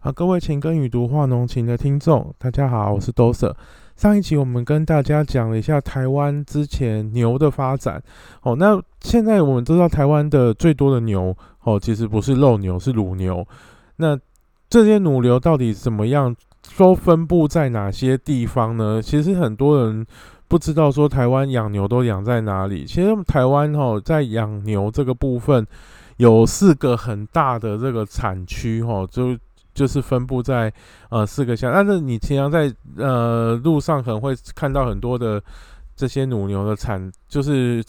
啊，各位情根与读化浓情的听众，大家好，我是 Doser。上一集我们跟大家讲了一下台湾之前牛的发展，哦，那现在我们知道台湾的最多的牛，哦，其实不是肉牛，是乳牛。那这些乳牛到底怎么样，都分布在哪些地方呢？其实很多人不知道说台湾养牛都养在哪里。其实台湾哦，在养牛这个部分有四个很大的这个产区，哦，就就是分布在呃四个乡，但是你平常在呃路上可能会看到很多的这些乳牛的产，就是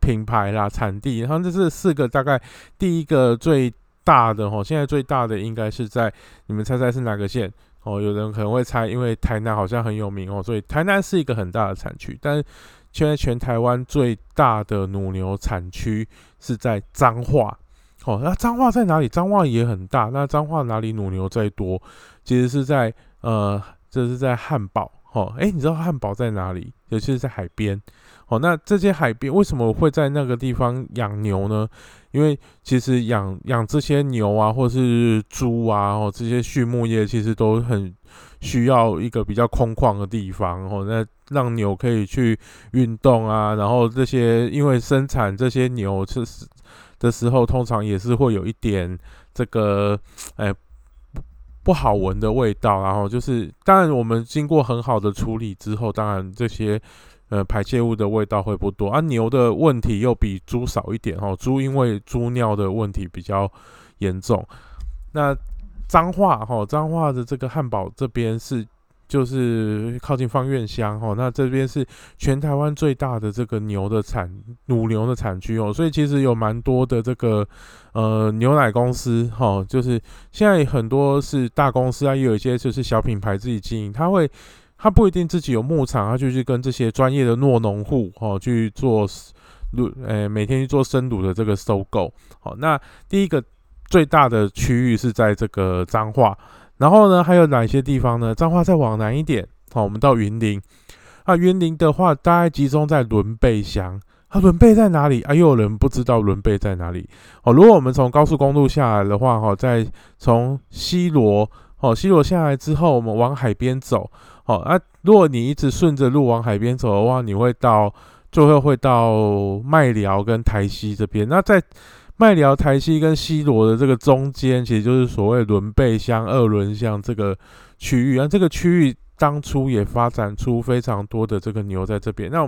品牌啦、产地，然后这是四个大概第一个最大的哦，现在最大的应该是在你们猜猜是哪个县哦？有人可能会猜，因为台南好像很有名哦，所以台南是一个很大的产区，但是现在全台湾最大的乳牛产区是在彰化。哦，那彰化在哪里？彰化也很大。那彰化哪里乳牛最多？其实是在呃，这是在汉堡。哦，哎，你知道汉堡在哪里？尤其是在海边。哦，那这些海边为什么会在那个地方养牛呢？因为其实养养这些牛啊，或是猪啊，哦，这些畜牧业其实都很需要一个比较空旷的地方。哦，那让牛可以去运动啊，然后这些因为生产这些牛是。的时候，通常也是会有一点这个，哎，不好闻的味道。然后就是，当然我们经过很好的处理之后，当然这些呃排泄物的味道会不多。啊，牛的问题又比猪少一点哦。猪因为猪尿的问题比较严重。那脏话哈，脏话的这个汉堡这边是。就是靠近方院乡哦，那这边是全台湾最大的这个牛的产乳牛的产区哦，所以其实有蛮多的这个呃牛奶公司哈，就是现在很多是大公司啊，也有一些就是小品牌自己经营，他会他不一定自己有牧场，他就去跟这些专业的糯农户哦去做乳，呃每天去做生乳的这个收购。好，那第一个最大的区域是在这个彰化。然后呢，还有哪些地方呢？彰化再往南一点，好，我们到云林。啊，云林的话，大概集中在伦贝乡。啊，伦贝在哪里？啊，又有人不知道伦贝在哪里。哦，如果我们从高速公路下来的话，哈，在从西罗，哦，西罗下来之后，我们往海边走。好，啊，如果你一直顺着路往海边走的话，你会到最后会到麦寮跟台西这边。那在麦寮、台西跟西罗的这个中间，其实就是所谓伦贝乡、二轮乡这个区域啊。这个区域当初也发展出非常多的这个牛在这边，那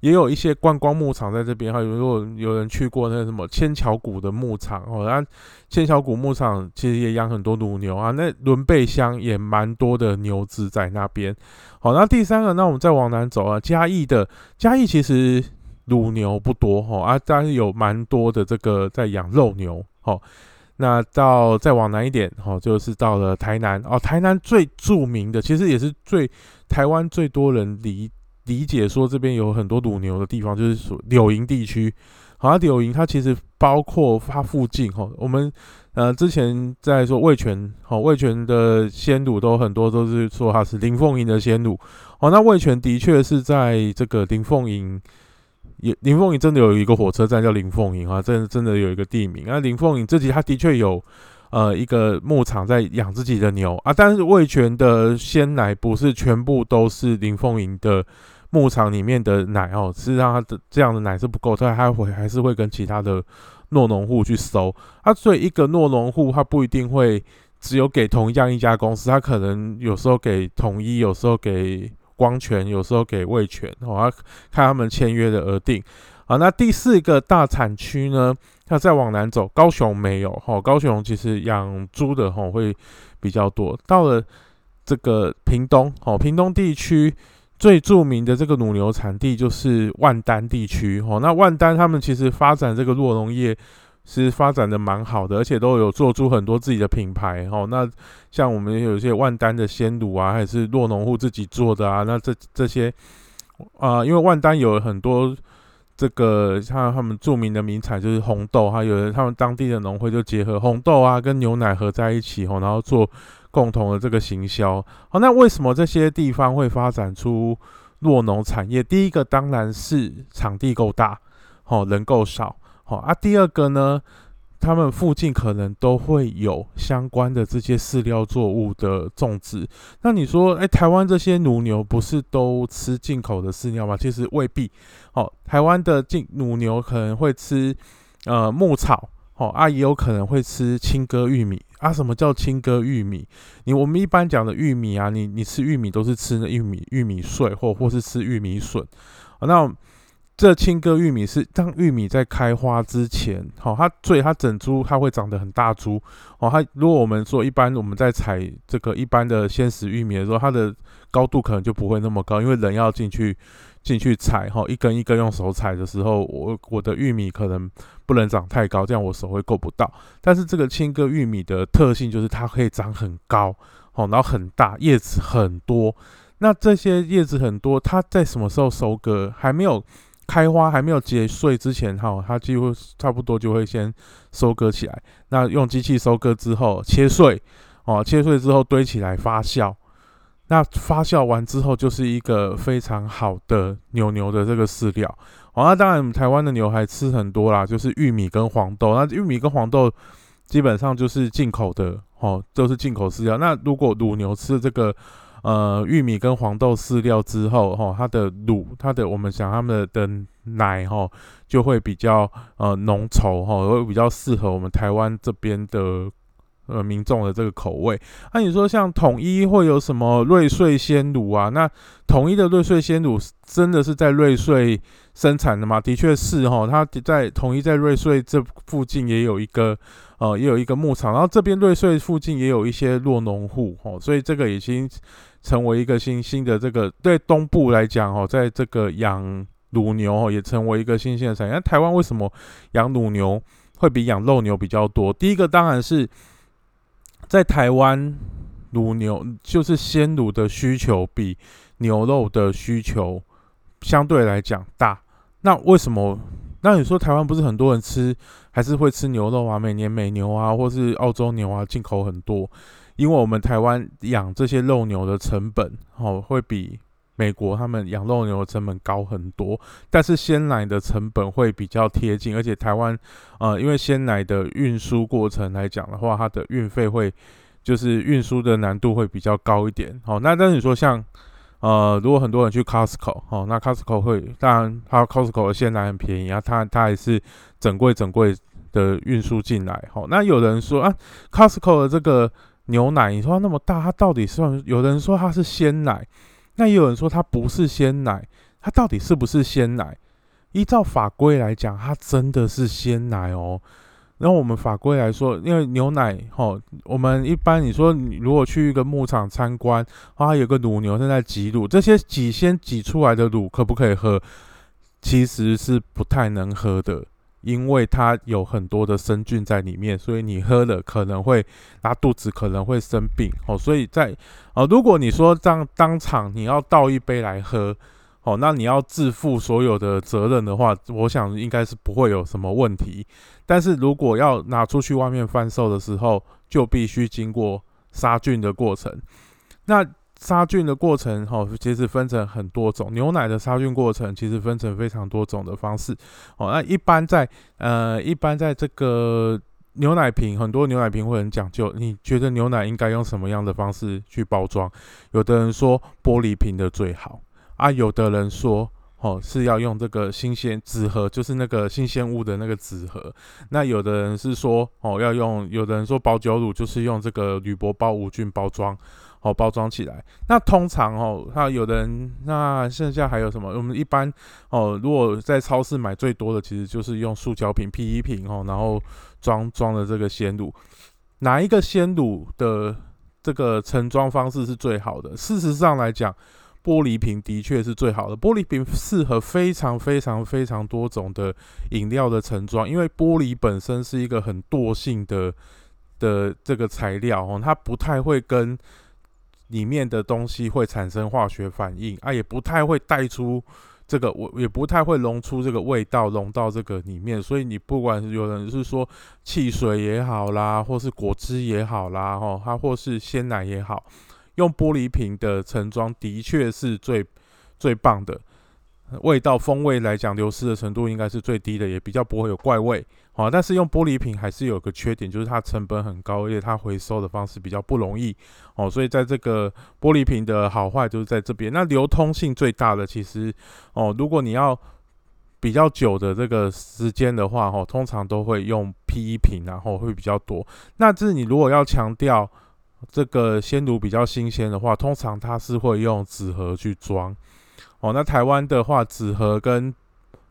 也有一些观光牧场在这边。还有如果有人去过那什么千桥谷的牧场哦，那千桥谷牧场其实也养很多乳牛啊。那伦贝乡也蛮多的牛只在那边。好，那第三个，那我们再往南走啊，嘉义的嘉义其实。乳牛不多哈啊，但是有蛮多的这个在养肉牛哈。那到再往南一点哈，就是到了台南哦。台南最著名的，其实也是最台湾最多人理理解说这边有很多乳牛的地方，就是属柳营地区。好，柳营它其实包括它附近哈。我们呃之前在说味全，好味全的鲜乳都很多都是说它是林凤营的鲜乳。哦，那味全的确是在这个林凤营。也林凤营真的有一个火车站叫林凤营啊，真真的有一个地名啊。林凤营自己它的确有呃一个牧场在养自己的牛啊，但是味全的鲜奶不是全部都是林凤营的牧场里面的奶哦，事实上它的这样的奶是不够，它还会还是会跟其他的诺农户去收啊。所以一个诺农户他不一定会只有给同样一家公司，他可能有时候给统一，有时候给。光权有时候给味权，我要看他们签约的而定。好，那第四个大产区呢？要再往南走，高雄没有哈。高雄其实养猪的哈会比较多。到了这个屏东，哦，屏东地区最著名的这个乳牛产地就是万丹地区。哦，那万丹他们其实发展这个酪农业。是发展的蛮好的，而且都有做出很多自己的品牌哦。那像我们有一些万丹的鲜乳啊，还是洛农户自己做的啊。那这这些啊，因为万丹有很多这个像他们著名的名产就是红豆，还有他们当地的农会就结合红豆啊跟牛奶合在一起哦，然后做共同的这个行销。好，那为什么这些地方会发展出洛农产业？第一个当然是场地够大，哦，人够少。好啊，第二个呢，他们附近可能都会有相关的这些饲料作物的种植。那你说，哎，台湾这些乳牛不是都吃进口的饲料吗？其实未必。哦，台湾的进乳牛可能会吃呃牧草，哦啊也有可能会吃青稞玉米啊。什么叫青稞玉米？你我们一般讲的玉米啊，你你吃玉米都是吃那玉米玉米碎，或或是吃玉米笋。那这青稞玉米是当玉米在开花之前，好，它所以它整株它会长得很大株，哦，它如果我们说一般我们在采这个一般的鲜食玉米的时候，它的高度可能就不会那么高，因为人要进去进去采，哈，一根一根用手采的时候，我我的玉米可能不能长太高，这样我手会够不到。但是这个青稞玉米的特性就是它可以长很高，好，然后很大，叶子很多。那这些叶子很多，它在什么时候收割？还没有。开花还没有结穗之前，哈，它几乎差不多就会先收割起来。那用机器收割之后，切碎，哦，切碎之后堆起来发酵。那发酵完之后，就是一个非常好的牛牛的这个饲料。哦，那当然，台湾的牛还吃很多啦，就是玉米跟黄豆。那玉米跟黄豆基本上就是进口的，哦，都是进口饲料。那如果乳牛吃这个。呃，玉米跟黄豆饲料之后，哈，它的乳，它的我们想它们的奶，哈，就会比较呃浓稠，哈，会比较适合我们台湾这边的呃民众的这个口味。那你说像统一会有什么瑞穗鲜乳啊？那统一的瑞穗鲜乳真的是在瑞穗生产的吗？的确是，哈，它在统一在瑞穗这附近也有一个。呃，也有一个牧场，然后这边瑞穗附近也有一些落农户，哦，所以这个已经成为一个新兴的这个对东部来讲，哦，在这个养乳牛哦，也成为一个新兴的产业。那台湾为什么养乳牛会比养肉牛比较多？第一个当然是在台湾乳牛就是鲜乳的需求比牛肉的需求相对来讲大。那为什么？那你说台湾不是很多人吃，还是会吃牛肉啊？每年美牛啊，或是澳洲牛啊，进口很多。因为我们台湾养这些肉牛的成本，哦，会比美国他们养肉牛的成本高很多。但是鲜奶的成本会比较贴近，而且台湾，呃，因为鲜奶的运输过程来讲的话，它的运费会，就是运输的难度会比较高一点。好，那但是你说像。呃，如果很多人去 Costco 哦，那 Costco 会，当然它 Costco 的鲜奶很便宜啊，它它还是整柜整柜的运输进来。好，那有人说啊，Costco 的这个牛奶，你说它那么大，它到底是？有人说它是鲜奶，那也有人说它不是鲜奶，它到底是不是鲜奶？依照法规来讲，它真的是鲜奶哦。然后我们法规来说，因为牛奶，哈，我们一般你说如果去一个牧场参观，啊，有个乳牛正在挤乳，这些挤先挤出来的乳可不可以喝？其实是不太能喝的，因为它有很多的生菌在里面，所以你喝了可能会拉肚子，可能会生病，哦，所以在，啊，如果你说这样当场你要倒一杯来喝。哦，那你要自负所有的责任的话，我想应该是不会有什么问题。但是如果要拿出去外面贩售的时候，就必须经过杀菌的过程。那杀菌的过程，哈，其实分成很多种。牛奶的杀菌过程其实分成非常多种的方式。哦，那一般在呃，一般在这个牛奶瓶，很多牛奶瓶会很讲究。你觉得牛奶应该用什么样的方式去包装？有的人说玻璃瓶的最好。啊，有的人说，哦，是要用这个新鲜纸盒，就是那个新鲜物的那个纸盒。那有的人是说，哦，要用，有的人说保酒乳就是用这个铝箔包无菌包装，哦，包装起来。那通常哦，那有的人，那剩下还有什么？我们一般哦，如果在超市买最多的，其实就是用塑胶瓶、PE 瓶哦，然后装装的这个鲜乳。哪一个鲜乳的这个盛装方式是最好的？事实上来讲。玻璃瓶的确是最好的。玻璃瓶适合非常非常非常多种的饮料的盛装，因为玻璃本身是一个很惰性的的这个材料哦，它不太会跟里面的东西会产生化学反应啊，也不太会带出这个我，也不太会溶出这个味道，溶到这个里面。所以你不管是有人是说汽水也好啦，或是果汁也好啦，哈，它或是鲜奶也好。用玻璃瓶的盛装的确是最最棒的。味道风味来讲，流失的程度应该是最低的，也比较不会有怪味。好，但是用玻璃瓶还是有个缺点，就是它成本很高，而且它回收的方式比较不容易。哦，所以在这个玻璃瓶的好坏就是在这边。那流通性最大的其实，哦，如果你要比较久的这个时间的话，哦，通常都会用 PE 瓶，然后会比较多。那这你如果要强调这个鲜乳比较新鲜的话，通常它是会用纸盒去装。哦，那台湾的话，纸盒跟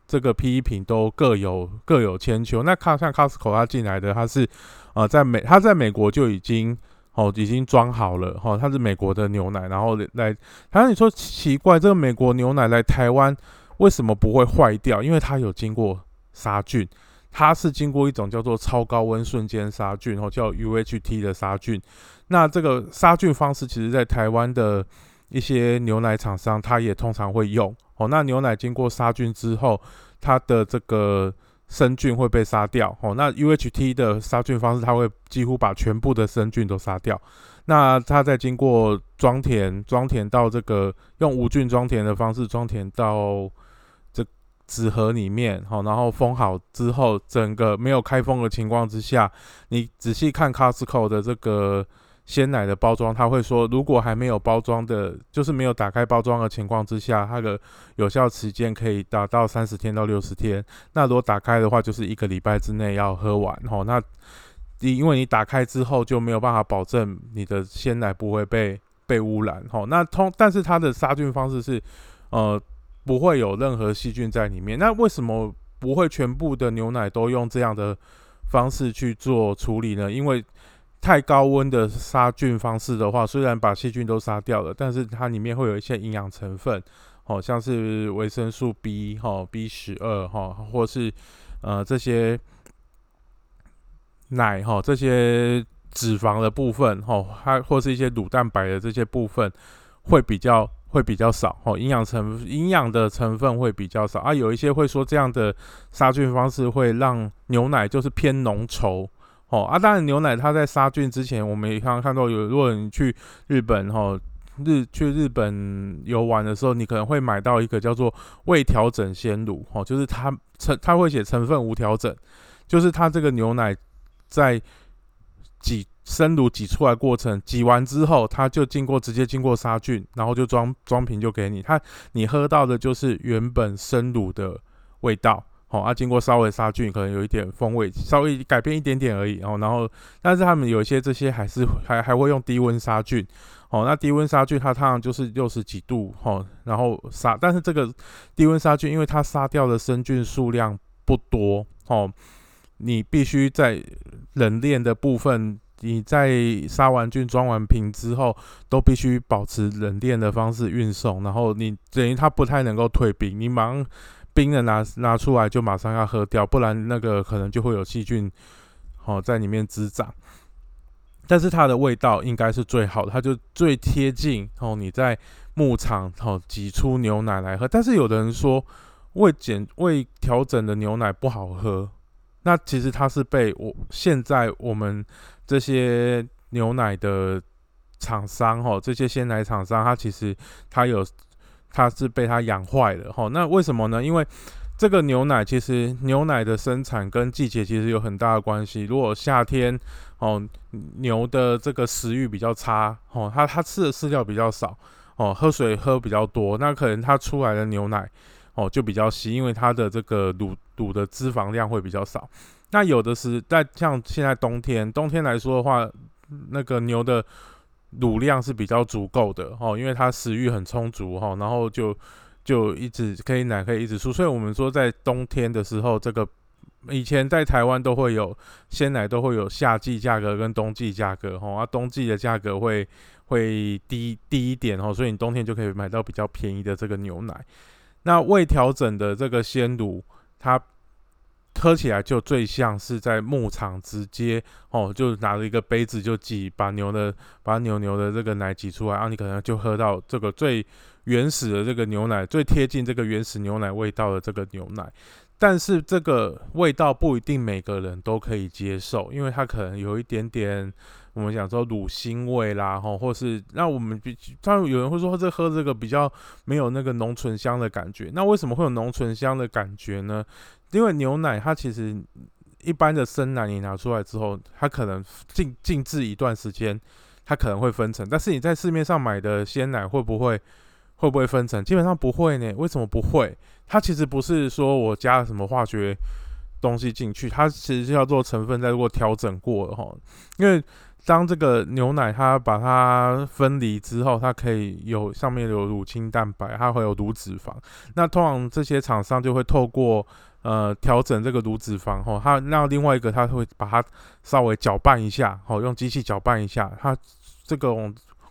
这个 PE 瓶都各有各有千秋。那看像 Costco 它进来的，它是呃在美，它在美国就已经哦已经装好了哈，它是美国的牛奶，然后来，然后你说奇怪，这个美国牛奶来台湾为什么不会坏掉？因为它有经过杀菌，它是经过一种叫做超高温瞬间杀菌，哦叫 UHT 的杀菌。那这个杀菌方式，其实在台湾的一些牛奶厂商，它也通常会用。哦，那牛奶经过杀菌之后，它的这个生菌会被杀掉。哦，那 UHT 的杀菌方式，它会几乎把全部的生菌都杀掉。那它再经过装填，装填到这个用无菌装填的方式装填到这纸盒里面，好，然后封好之后，整个没有开封的情况之下，你仔细看 Costco 的这个。鲜奶的包装，他会说，如果还没有包装的，就是没有打开包装的情况之下，它的有效时间可以达到三十天到六十天。那如果打开的话，就是一个礼拜之内要喝完。吼，那你因为你打开之后就没有办法保证你的鲜奶不会被被污染。吼，那通但是它的杀菌方式是，呃，不会有任何细菌在里面。那为什么不会全部的牛奶都用这样的方式去做处理呢？因为太高温的杀菌方式的话，虽然把细菌都杀掉了，但是它里面会有一些营养成分，哦，像是维生素 B 哈、B 十二哈，或是呃这些奶哈这些脂肪的部分哈，它或是一些乳蛋白的这些部分会比较会比较少哦，营养成营养的成分会比较少啊。有一些会说这样的杀菌方式会让牛奶就是偏浓稠。哦啊，当然牛奶它在杀菌之前，我们也刚刚看到有，如果你去日本哈日去日本游玩的时候，你可能会买到一个叫做未调整鲜乳，哦，就是它成它会写成分无调整，就是它这个牛奶在挤生乳挤出来过程，挤完之后，它就经过直接经过杀菌，然后就装装瓶就给你，它你喝到的就是原本生乳的味道。好啊，经过稍微杀菌，可能有一点风味，稍微改变一点点而已。哦，然后，但是他们有一些这些还是还还会用低温杀菌。哦，那低温杀菌它通常就是六十几度，哦，然后杀。但是这个低温杀菌，因为它杀掉的生菌数量不多，哦，你必须在冷链的部分，你在杀完菌、装完瓶之后，都必须保持冷链的方式运送。然后你等于它不太能够退冰，你忙。冰的拿拿出来就马上要喝掉，不然那个可能就会有细菌，哦在里面滋长。但是它的味道应该是最好的，它就最贴近哦你在牧场哦挤出牛奶来喝。但是有的人说未减未调整的牛奶不好喝，那其实它是被我现在我们这些牛奶的厂商哦这些鲜奶厂商，它其实它有。它是被它养坏了哈，那为什么呢？因为这个牛奶其实牛奶的生产跟季节其实有很大的关系。如果夏天哦牛的这个食欲比较差哦，它它吃的饲料比较少哦，喝水喝比较多，那可能它出来的牛奶哦就比较稀，因为它的这个乳乳的脂肪量会比较少。那有的是在像现在冬天，冬天来说的话，那个牛的。乳量是比较足够的哦，因为它食欲很充足哈，然后就就一直可以奶可以一直出，所以我们说在冬天的时候，这个以前在台湾都会有鲜奶都会有夏季价格跟冬季价格哈，啊冬季的价格会会低低一点哦，所以你冬天就可以买到比较便宜的这个牛奶。那未调整的这个鲜乳，它。喝起来就最像是在牧场直接哦，就拿着一个杯子就挤，把牛的把牛牛的这个奶挤出来，然后你可能就喝到这个最原始的这个牛奶，最贴近这个原始牛奶味道的这个牛奶。但是这个味道不一定每个人都可以接受，因为它可能有一点点我们讲说乳腥味啦，吼，或是那我们比，当然有人会说这喝这个比较没有那个浓醇香的感觉。那为什么会有浓醇香的感觉呢？因为牛奶它其实一般的生奶你拿出来之后，它可能静静置一段时间，它可能会分层。但是你在市面上买的鲜奶会不会会不会分层？基本上不会呢。为什么不会？它其实不是说我加了什么化学东西进去，它其实是要做成分再过调整过了，吼，因为。当这个牛奶它把它分离之后，它可以有上面有乳清蛋白，它会有乳脂肪。那通常这些厂商就会透过呃调整这个乳脂肪后，它那另外一个它会把它稍微搅拌一下，哦，用机器搅拌一下，它这个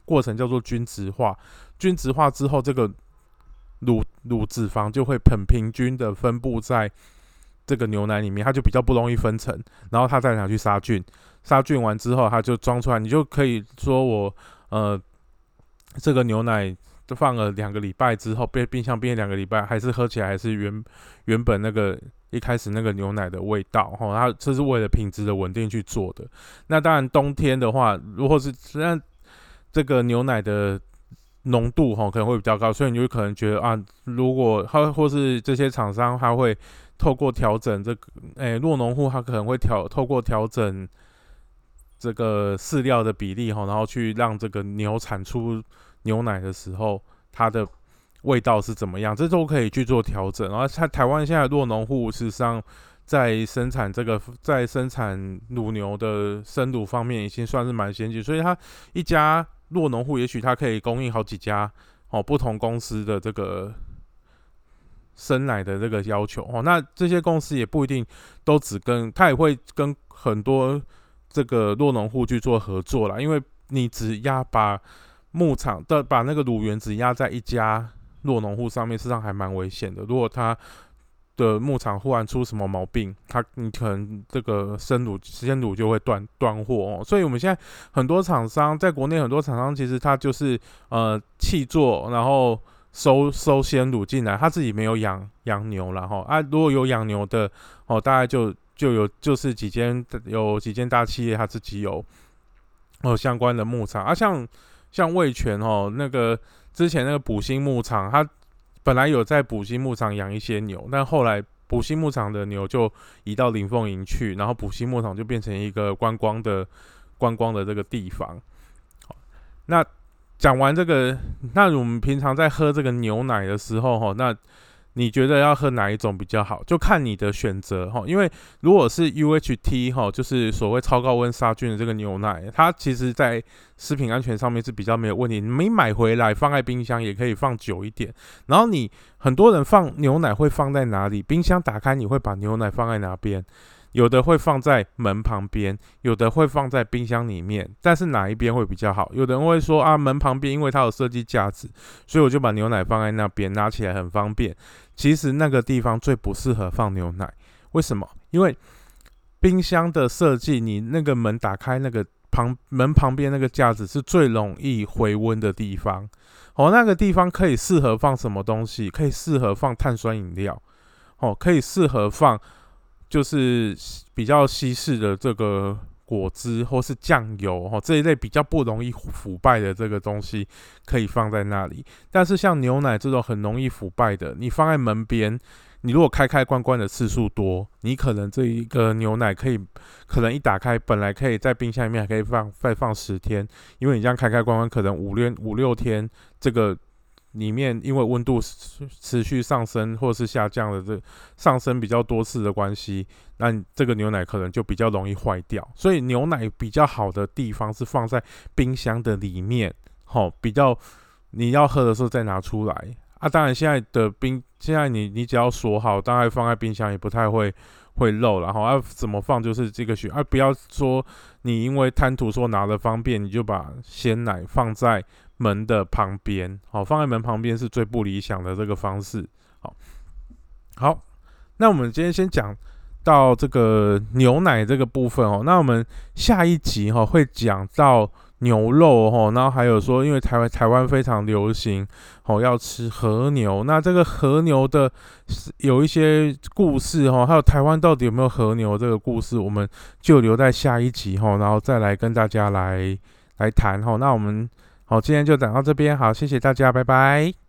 过程叫做均质化。均质化之后，这个乳乳脂肪就会很平均的分布在这个牛奶里面，它就比较不容易分层，然后它再拿去杀菌。杀菌完之后，它就装出来，你就可以说我呃，这个牛奶放了两个礼拜之后，冰冰箱冰两个礼拜，还是喝起来还是原原本那个一开始那个牛奶的味道哈。它这是为了品质的稳定去做的。那当然冬天的话，如果是那这个牛奶的浓度哈可能会比较高，所以你就可能觉得啊，如果它或是这些厂商他会透过调整这个，诶，弱农户他可能会调透过调整。这个饲料的比例哈，然后去让这个牛产出牛奶的时候，它的味道是怎么样，这都可以去做调整。然后，在台湾现在弱农户事实上在生产这个在生产乳牛的生乳方面，已经算是蛮先进。所以，他一家弱农户，也许他可以供应好几家哦不同公司的这个生奶的这个要求哦。那这些公司也不一定都只跟他也会跟很多。这个弱农户去做合作了，因为你只压把牧场的把那个乳源只压在一家弱农户上面，实际上还蛮危险的。如果他的牧场忽然出什么毛病，他你可能这个生乳鲜乳就会断断货哦。所以我们现在很多厂商在国内很多厂商其实他就是呃弃做，然后收收鲜乳进来，他自己没有养养牛然后啊，如果有养牛的哦，大概就。就有就是几间有几间大企业，它自己有哦相关的牧场啊，像像味全哦，那个之前那个补兴牧场，它本来有在补兴牧场养一些牛，但后来补兴牧场的牛就移到林凤营去，然后补兴牧场就变成一个观光的观光的这个地方。好，那讲完这个，那我们平常在喝这个牛奶的时候，哈，那。你觉得要喝哪一种比较好？就看你的选择哈。因为如果是 UHT 哈，就是所谓超高温杀菌的这个牛奶，它其实在食品安全上面是比较没有问题。你买回来放在冰箱也可以放久一点。然后你很多人放牛奶会放在哪里？冰箱打开你会把牛奶放在哪边？有的会放在门旁边，有的会放在冰箱里面，但是哪一边会比较好？有的人会说啊，门旁边因为它有设计价值，所以我就把牛奶放在那边，拿起来很方便。其实那个地方最不适合放牛奶，为什么？因为冰箱的设计，你那个门打开，那个旁门旁边那个架子是最容易回温的地方。哦，那个地方可以适合放什么东西？可以适合放碳酸饮料，哦，可以适合放。就是比较稀释的这个果汁或是酱油哈这一类比较不容易腐败的这个东西可以放在那里，但是像牛奶这种很容易腐败的，你放在门边，你如果开开关关的次数多，你可能这一个牛奶可以可能一打开，本来可以在冰箱里面还可以放再放十天，因为你这样开开关关，可能五六五六天这个。里面因为温度持续上升或是下降的这上升比较多次的关系，那这个牛奶可能就比较容易坏掉。所以牛奶比较好的地方是放在冰箱的里面，好，比较你要喝的时候再拿出来啊。当然现在的冰，现在你你只要锁好，大概放在冰箱也不太会会漏。然后要怎么放就是这个选，而不要说你因为贪图说拿的方便，你就把鲜奶放在。门的旁边，好，放在门旁边是最不理想的这个方式。好，好，那我们今天先讲到这个牛奶这个部分哦。那我们下一集哈会讲到牛肉哈，然后还有说，因为台湾台湾非常流行哦，要吃和牛。那这个和牛的有一些故事哈，还有台湾到底有没有和牛这个故事，我们就留在下一集哈，然后再来跟大家来来谈哈。那我们好，今天就讲到这边，好，谢谢大家，拜拜。